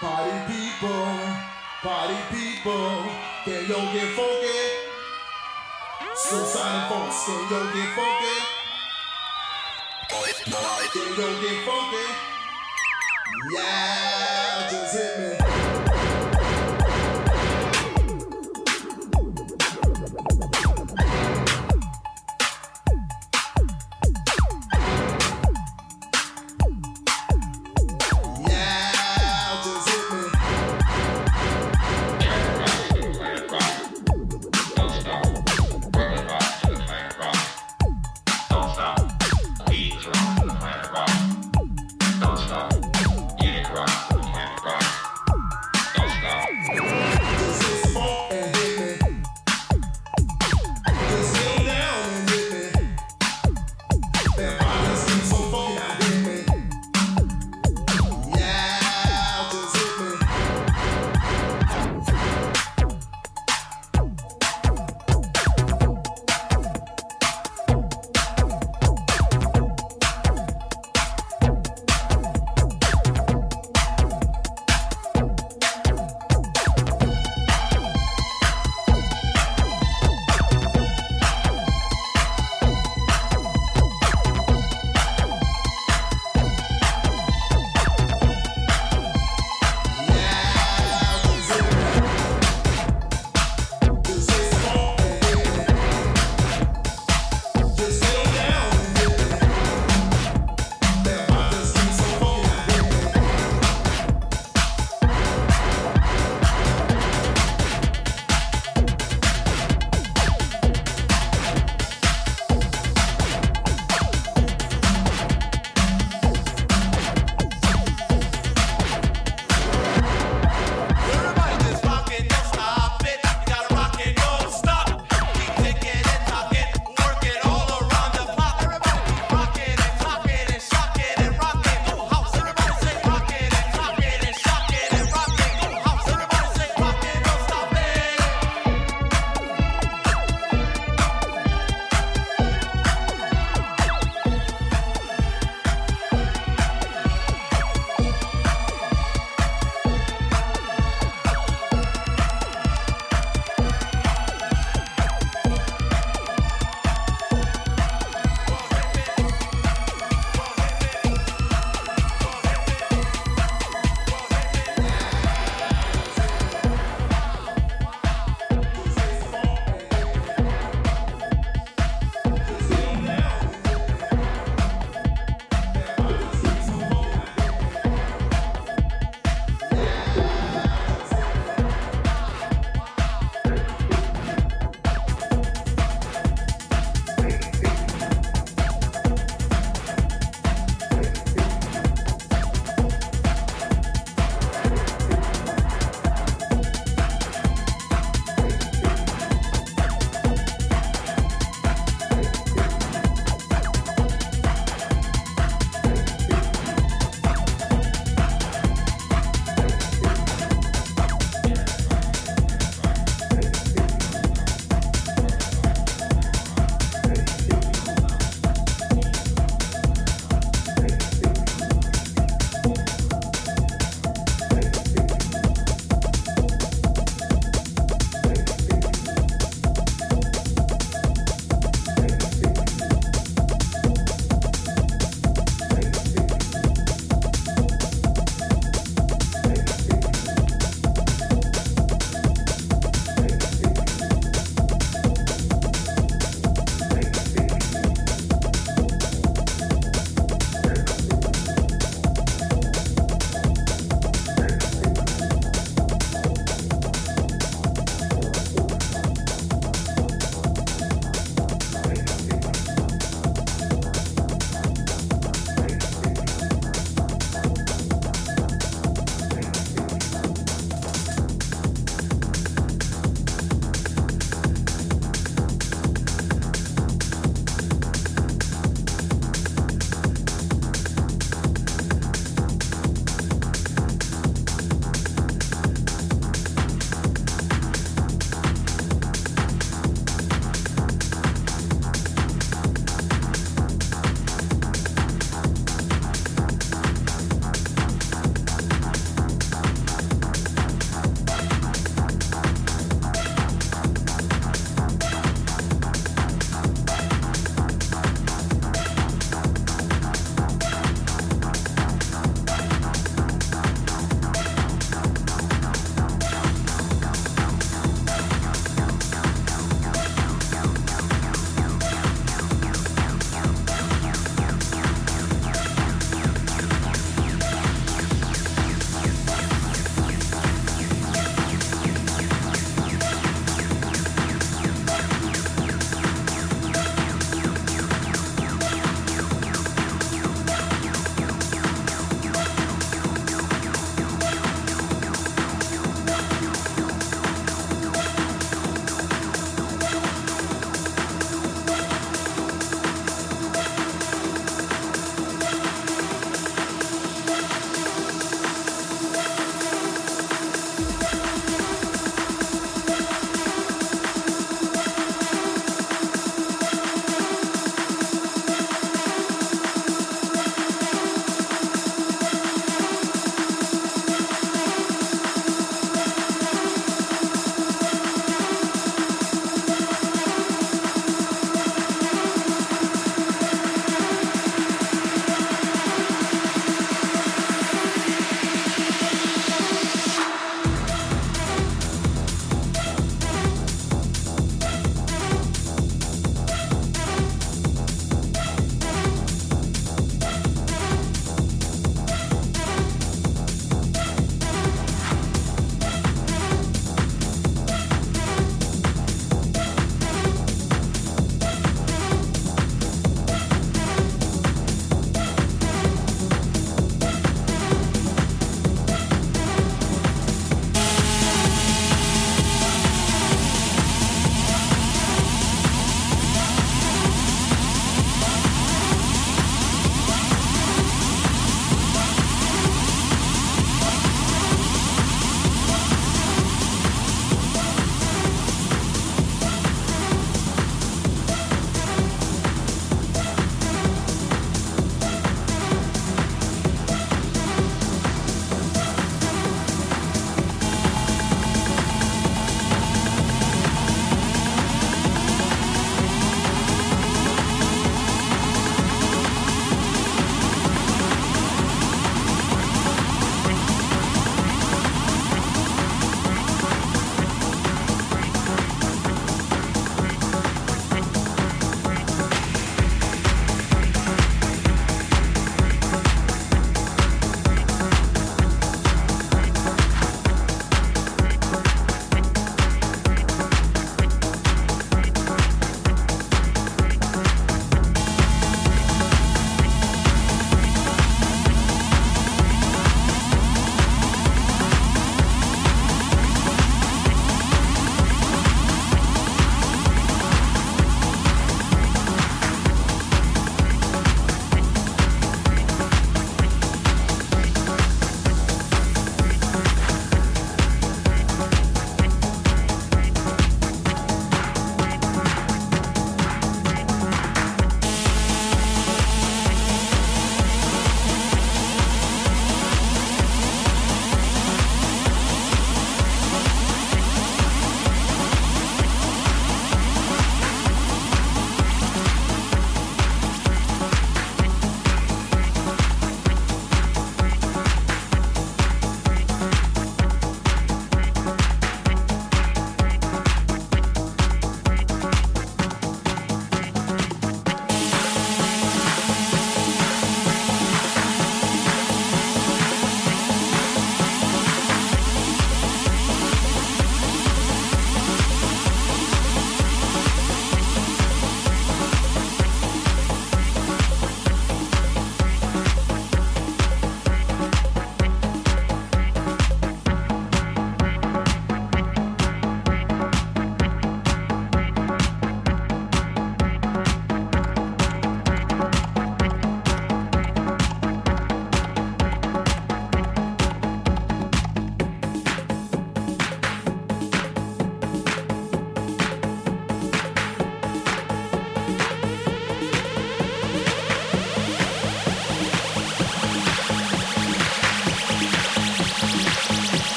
Party people, party people, can yo get funky? Suicide folks, can yo get funky? Can yo get funky? Yeah, just hit me.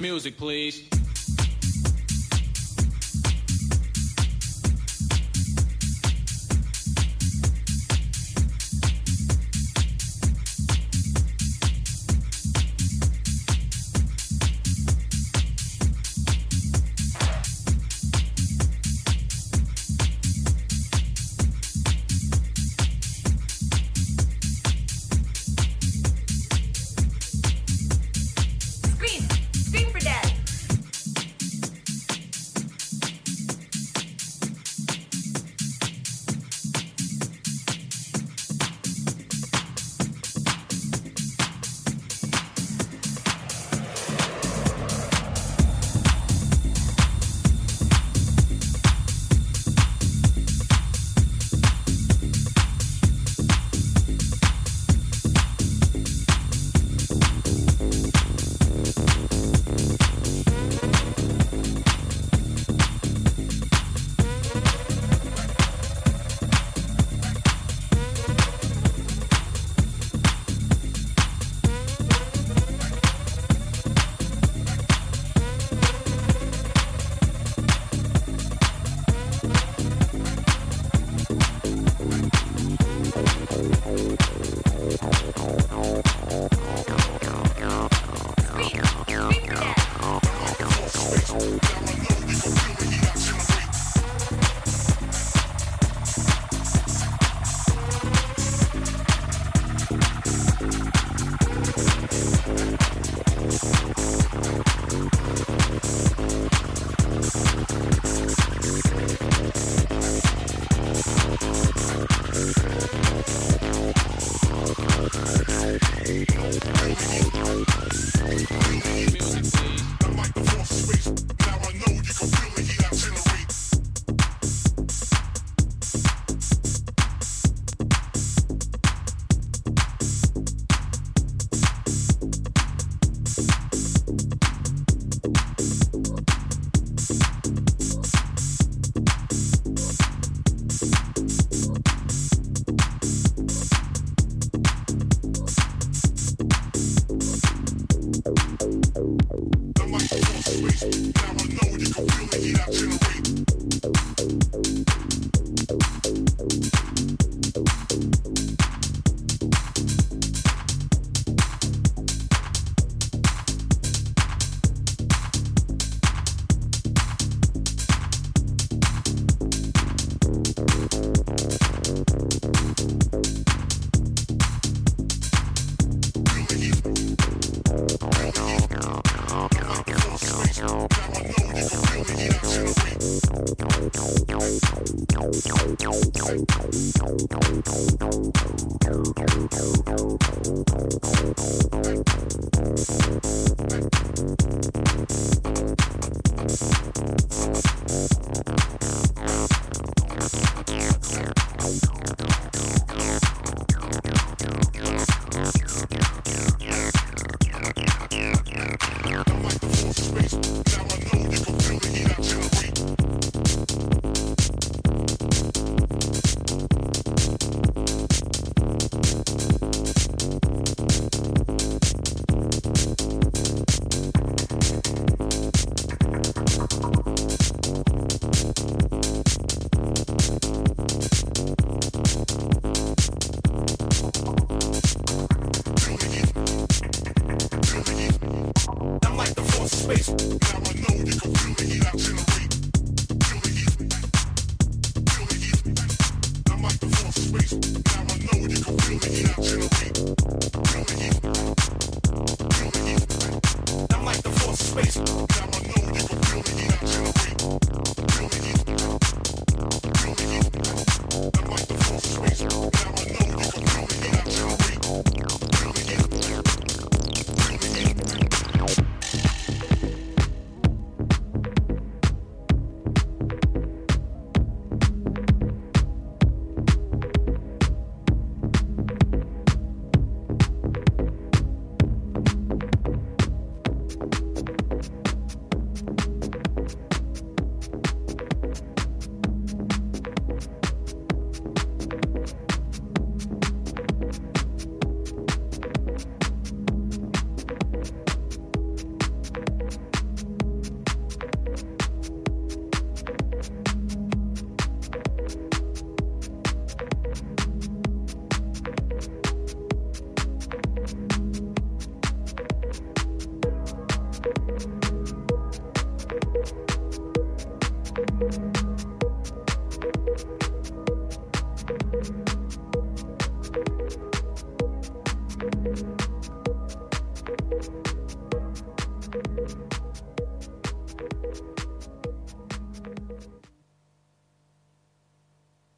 Music, please.